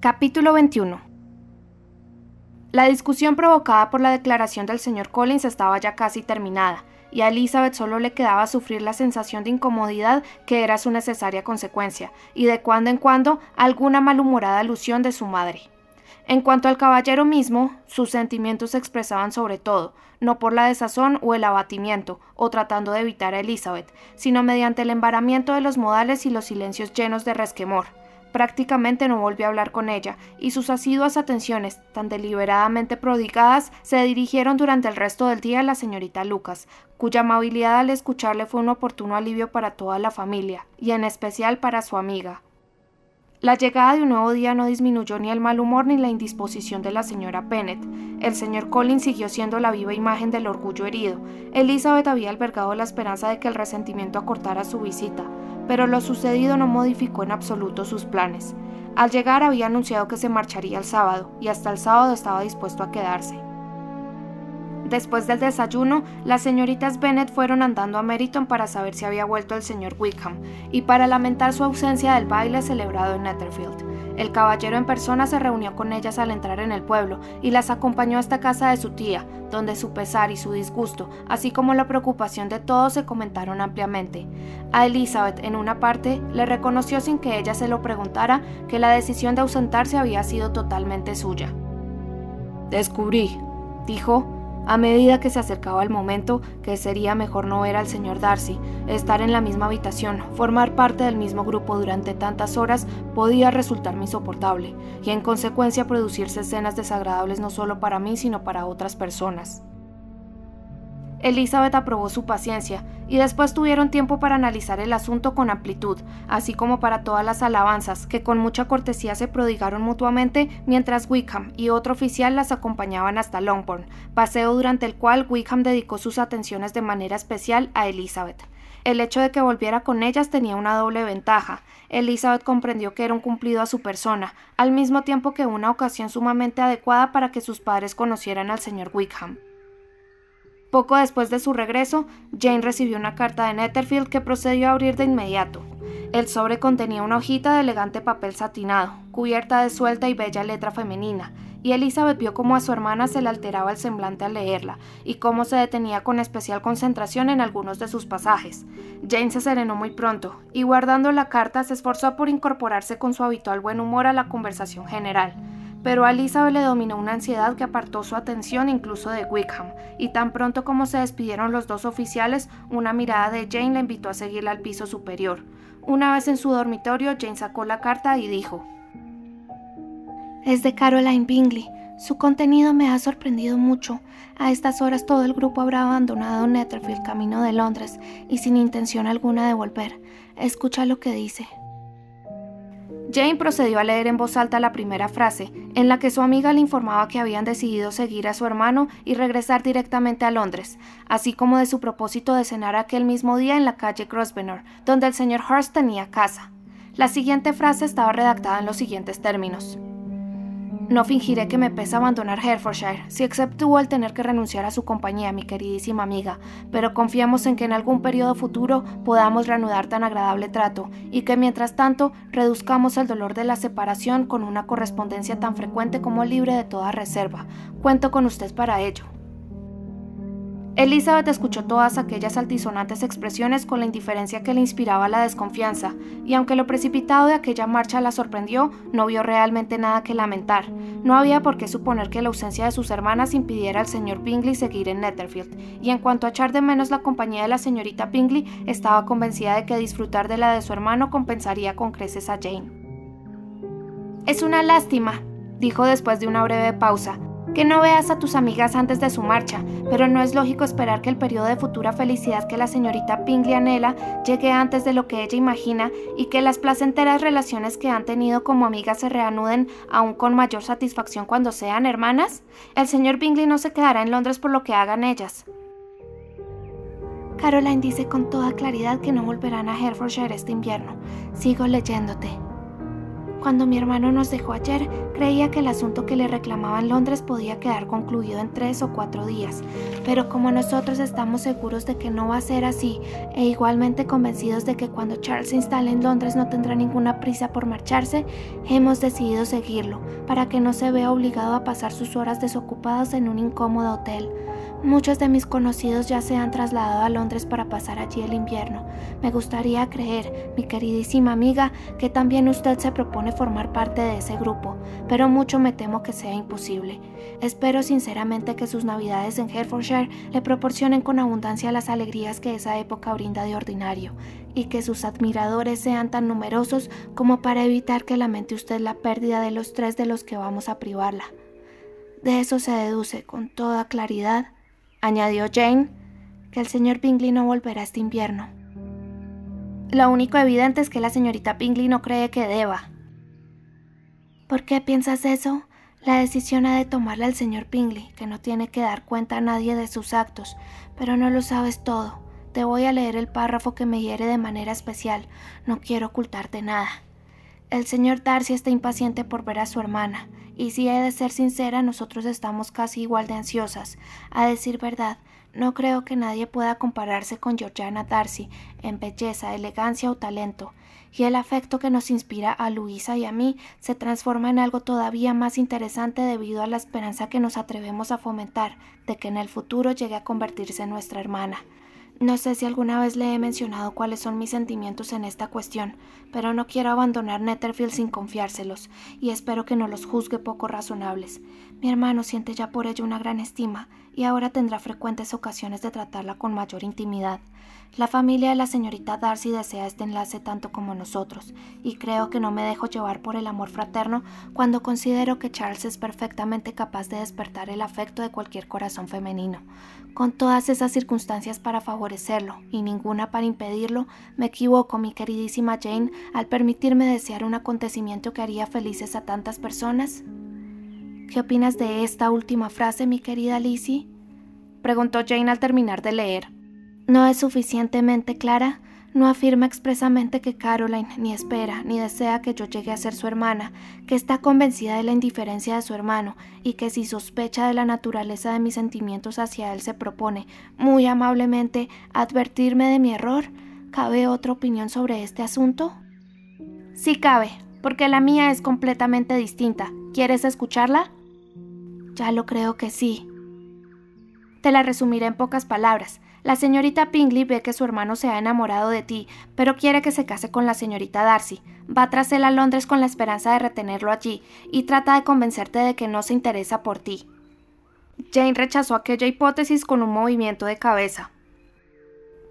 Capítulo 21 La discusión provocada por la declaración del señor Collins estaba ya casi terminada, y a Elizabeth solo le quedaba sufrir la sensación de incomodidad que era su necesaria consecuencia, y de cuando en cuando alguna malhumorada alusión de su madre. En cuanto al caballero mismo, sus sentimientos se expresaban sobre todo, no por la desazón o el abatimiento, o tratando de evitar a Elizabeth, sino mediante el embaramiento de los modales y los silencios llenos de resquemor. Prácticamente no volvió a hablar con ella, y sus asiduas atenciones, tan deliberadamente prodigadas, se dirigieron durante el resto del día a la señorita Lucas, cuya amabilidad al escucharle fue un oportuno alivio para toda la familia, y en especial para su amiga, la llegada de un nuevo día no disminuyó ni el mal humor ni la indisposición de la señora Bennet. El señor Collins siguió siendo la viva imagen del orgullo herido. Elizabeth había albergado la esperanza de que el resentimiento acortara su visita, pero lo sucedido no modificó en absoluto sus planes. Al llegar había anunciado que se marcharía el sábado, y hasta el sábado estaba dispuesto a quedarse. Después del desayuno, las señoritas Bennet fueron andando a Meriton para saber si había vuelto el señor Wickham y para lamentar su ausencia del baile celebrado en Netherfield. El caballero en persona se reunió con ellas al entrar en el pueblo y las acompañó hasta casa de su tía, donde su pesar y su disgusto, así como la preocupación de todos, se comentaron ampliamente. A Elizabeth, en una parte, le reconoció sin que ella se lo preguntara que la decisión de ausentarse había sido totalmente suya. Descubrí, dijo, a medida que se acercaba el momento que sería mejor no ver al señor Darcy, estar en la misma habitación, formar parte del mismo grupo durante tantas horas podía resultarme insoportable y en consecuencia producirse escenas desagradables no solo para mí sino para otras personas. Elizabeth aprobó su paciencia y después tuvieron tiempo para analizar el asunto con amplitud, así como para todas las alabanzas que con mucha cortesía se prodigaron mutuamente mientras Wickham y otro oficial las acompañaban hasta Longbourn, paseo durante el cual Wickham dedicó sus atenciones de manera especial a Elizabeth. El hecho de que volviera con ellas tenía una doble ventaja. Elizabeth comprendió que era un cumplido a su persona, al mismo tiempo que una ocasión sumamente adecuada para que sus padres conocieran al señor Wickham. Poco después de su regreso, Jane recibió una carta de Netherfield que procedió a abrir de inmediato. El sobre contenía una hojita de elegante papel satinado, cubierta de suelta y bella letra femenina, y Elizabeth vio cómo a su hermana se le alteraba el semblante al leerla, y cómo se detenía con especial concentración en algunos de sus pasajes. Jane se serenó muy pronto, y guardando la carta se esforzó por incorporarse con su habitual buen humor a la conversación general pero a Elizabeth le dominó una ansiedad que apartó su atención incluso de Wickham, y tan pronto como se despidieron los dos oficiales, una mirada de Jane la invitó a seguirla al piso superior. Una vez en su dormitorio, Jane sacó la carta y dijo: Es de Caroline Bingley. Su contenido me ha sorprendido mucho. A estas horas todo el grupo habrá abandonado Netherfield camino de Londres y sin intención alguna de volver. Escucha lo que dice. Jane procedió a leer en voz alta la primera frase, en la que su amiga le informaba que habían decidido seguir a su hermano y regresar directamente a Londres, así como de su propósito de cenar aquel mismo día en la calle Grosvenor, donde el señor Hurst tenía casa. La siguiente frase estaba redactada en los siguientes términos. No fingiré que me pesa abandonar Herefordshire, si exceptúo el tener que renunciar a su compañía, mi queridísima amiga, pero confiamos en que en algún periodo futuro podamos reanudar tan agradable trato y que mientras tanto reduzcamos el dolor de la separación con una correspondencia tan frecuente como libre de toda reserva. Cuento con usted para ello. Elizabeth escuchó todas aquellas altisonantes expresiones con la indiferencia que le inspiraba la desconfianza, y aunque lo precipitado de aquella marcha la sorprendió, no vio realmente nada que lamentar. No había por qué suponer que la ausencia de sus hermanas impidiera al señor Bingley seguir en Netherfield, y en cuanto a echar de menos la compañía de la señorita Bingley, estaba convencida de que disfrutar de la de su hermano compensaría con creces a Jane. Es una lástima, dijo después de una breve pausa, que no veas a tus amigas antes de su marcha, pero no es lógico esperar que el periodo de futura felicidad que la señorita Pingley anhela llegue antes de lo que ella imagina y que las placenteras relaciones que han tenido como amigas se reanuden aún con mayor satisfacción cuando sean hermanas. El señor Bingley no se quedará en Londres por lo que hagan ellas. Caroline dice con toda claridad que no volverán a Herefordshire este invierno. Sigo leyéndote. Cuando mi hermano nos dejó ayer, creía que el asunto que le reclamaba en Londres podía quedar concluido en tres o cuatro días, pero como nosotros estamos seguros de que no va a ser así, e igualmente convencidos de que cuando Charles se instale en Londres no tendrá ninguna prisa por marcharse, hemos decidido seguirlo, para que no se vea obligado a pasar sus horas desocupadas en un incómodo hotel. Muchos de mis conocidos ya se han trasladado a Londres para pasar allí el invierno. Me gustaría creer, mi queridísima amiga, que también usted se propone formar parte de ese grupo, pero mucho me temo que sea imposible. Espero sinceramente que sus navidades en Hertfordshire le proporcionen con abundancia las alegrías que esa época brinda de ordinario, y que sus admiradores sean tan numerosos como para evitar que lamente usted la pérdida de los tres de los que vamos a privarla. De eso se deduce con toda claridad añadió Jane, que el señor Bingley no volverá este invierno. Lo único evidente es que la señorita Bingley no cree que deba. ¿Por qué piensas eso? La decisión ha de tomarla el señor Bingley, que no tiene que dar cuenta a nadie de sus actos, pero no lo sabes todo. Te voy a leer el párrafo que me hiere de manera especial. No quiero ocultarte nada. El señor Darcy está impaciente por ver a su hermana, y si he de ser sincera, nosotros estamos casi igual de ansiosas. A decir verdad, no creo que nadie pueda compararse con Georgiana Darcy en belleza, elegancia o talento, y el afecto que nos inspira a Luisa y a mí se transforma en algo todavía más interesante debido a la esperanza que nos atrevemos a fomentar de que en el futuro llegue a convertirse en nuestra hermana. No sé si alguna vez le he mencionado cuáles son mis sentimientos en esta cuestión, pero no quiero abandonar Netherfield sin confiárselos, y espero que no los juzgue poco razonables. Mi hermano siente ya por ello una gran estima, y ahora tendrá frecuentes ocasiones de tratarla con mayor intimidad. La familia de la señorita Darcy desea este enlace tanto como nosotros, y creo que no me dejo llevar por el amor fraterno cuando considero que Charles es perfectamente capaz de despertar el afecto de cualquier corazón femenino. Con todas esas circunstancias para favorecerlo y ninguna para impedirlo, me equivoco, mi queridísima Jane, al permitirme desear un acontecimiento que haría felices a tantas personas. ¿Qué opinas de esta última frase, mi querida Lizzie? preguntó Jane al terminar de leer no es suficientemente clara, no afirma expresamente que Caroline ni espera ni desea que yo llegue a ser su hermana, que está convencida de la indiferencia de su hermano y que si sospecha de la naturaleza de mis sentimientos hacia él se propone, muy amablemente, advertirme de mi error. ¿Cabe otra opinión sobre este asunto? Sí cabe, porque la mía es completamente distinta. ¿Quieres escucharla? Ya lo creo que sí. Te la resumiré en pocas palabras. La señorita Pingley ve que su hermano se ha enamorado de ti, pero quiere que se case con la señorita Darcy. Va tras él a Londres con la esperanza de retenerlo allí, y trata de convencerte de que no se interesa por ti. Jane rechazó aquella hipótesis con un movimiento de cabeza.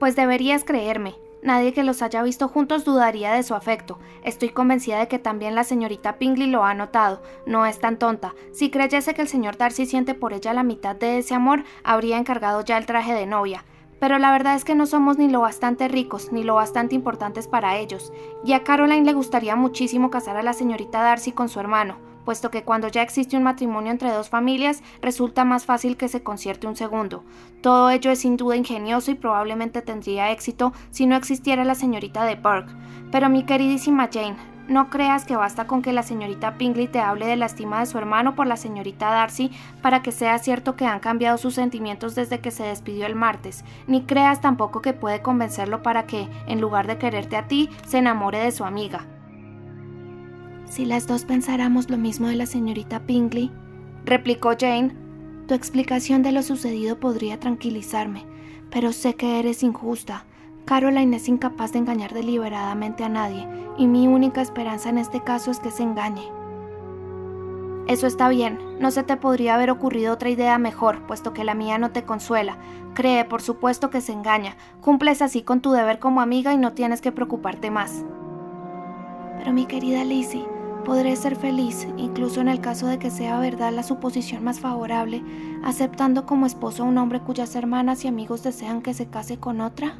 Pues deberías creerme. Nadie que los haya visto juntos dudaría de su afecto. Estoy convencida de que también la señorita Pingley lo ha notado. No es tan tonta. Si creyese que el señor Darcy siente por ella la mitad de ese amor, habría encargado ya el traje de novia pero la verdad es que no somos ni lo bastante ricos ni lo bastante importantes para ellos, y a Caroline le gustaría muchísimo casar a la señorita Darcy con su hermano, puesto que cuando ya existe un matrimonio entre dos familias resulta más fácil que se concierte un segundo. Todo ello es sin duda ingenioso y probablemente tendría éxito si no existiera la señorita de Burke. Pero mi queridísima Jane, no creas que basta con que la señorita Pingley te hable de la estima de su hermano por la señorita Darcy para que sea cierto que han cambiado sus sentimientos desde que se despidió el martes, ni creas tampoco que puede convencerlo para que, en lugar de quererte a ti, se enamore de su amiga. Si las dos pensáramos lo mismo de la señorita Pingley, replicó Jane, tu explicación de lo sucedido podría tranquilizarme, pero sé que eres injusta Caroline es incapaz de engañar deliberadamente a nadie, y mi única esperanza en este caso es que se engañe. Eso está bien, no se te podría haber ocurrido otra idea mejor, puesto que la mía no te consuela. Cree, por supuesto, que se engaña. Cumples así con tu deber como amiga y no tienes que preocuparte más. Pero mi querida Lizzie, podré ser feliz, incluso en el caso de que sea verdad la suposición más favorable, aceptando como esposo a un hombre cuyas hermanas y amigos desean que se case con otra.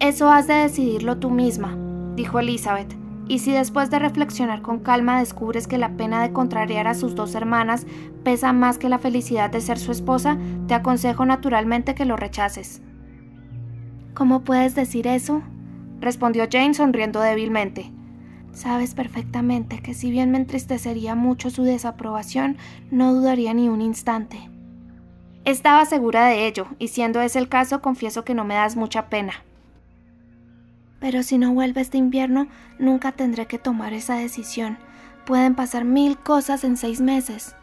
Eso has de decidirlo tú misma, dijo Elizabeth. Y si después de reflexionar con calma descubres que la pena de contrariar a sus dos hermanas pesa más que la felicidad de ser su esposa, te aconsejo naturalmente que lo rechaces. ¿Cómo puedes decir eso? respondió Jane sonriendo débilmente. Sabes perfectamente que si bien me entristecería mucho su desaprobación, no dudaría ni un instante. Estaba segura de ello, y siendo ese el caso, confieso que no me das mucha pena. Pero si no vuelve este invierno, nunca tendré que tomar esa decisión. Pueden pasar mil cosas en seis meses.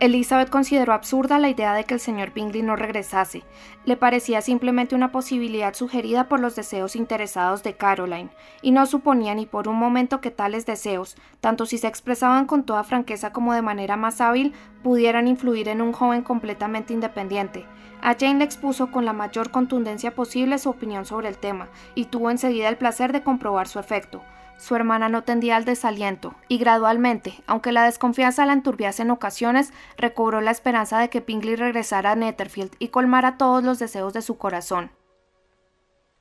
Elizabeth consideró absurda la idea de que el señor Bingley no regresase. Le parecía simplemente una posibilidad sugerida por los deseos interesados de Caroline, y no suponía ni por un momento que tales deseos, tanto si se expresaban con toda franqueza como de manera más hábil, pudieran influir en un joven completamente independiente. A Jane le expuso con la mayor contundencia posible su opinión sobre el tema, y tuvo enseguida el placer de comprobar su efecto. Su hermana no tendía al desaliento, y gradualmente, aunque la desconfianza la enturbiase en ocasiones, recobró la esperanza de que Pingley regresara a Netherfield y colmara todos los deseos de su corazón.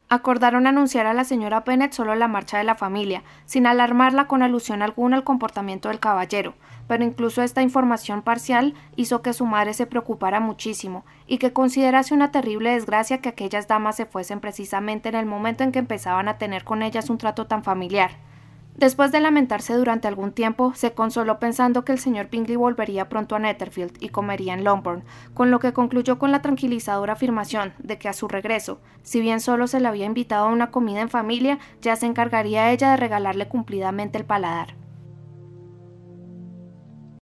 Acordaron anunciar a la señora Bennet solo la marcha de la familia, sin alarmarla con alusión alguna al comportamiento del caballero, pero incluso esta información parcial hizo que su madre se preocupara muchísimo y que considerase una terrible desgracia que aquellas damas se fuesen precisamente en el momento en que empezaban a tener con ellas un trato tan familiar. Después de lamentarse durante algún tiempo, se consoló pensando que el señor Bingley volvería pronto a Netherfield y comería en Longbourn, con lo que concluyó con la tranquilizadora afirmación de que a su regreso, si bien solo se le había invitado a una comida en familia, ya se encargaría ella de regalarle cumplidamente el paladar.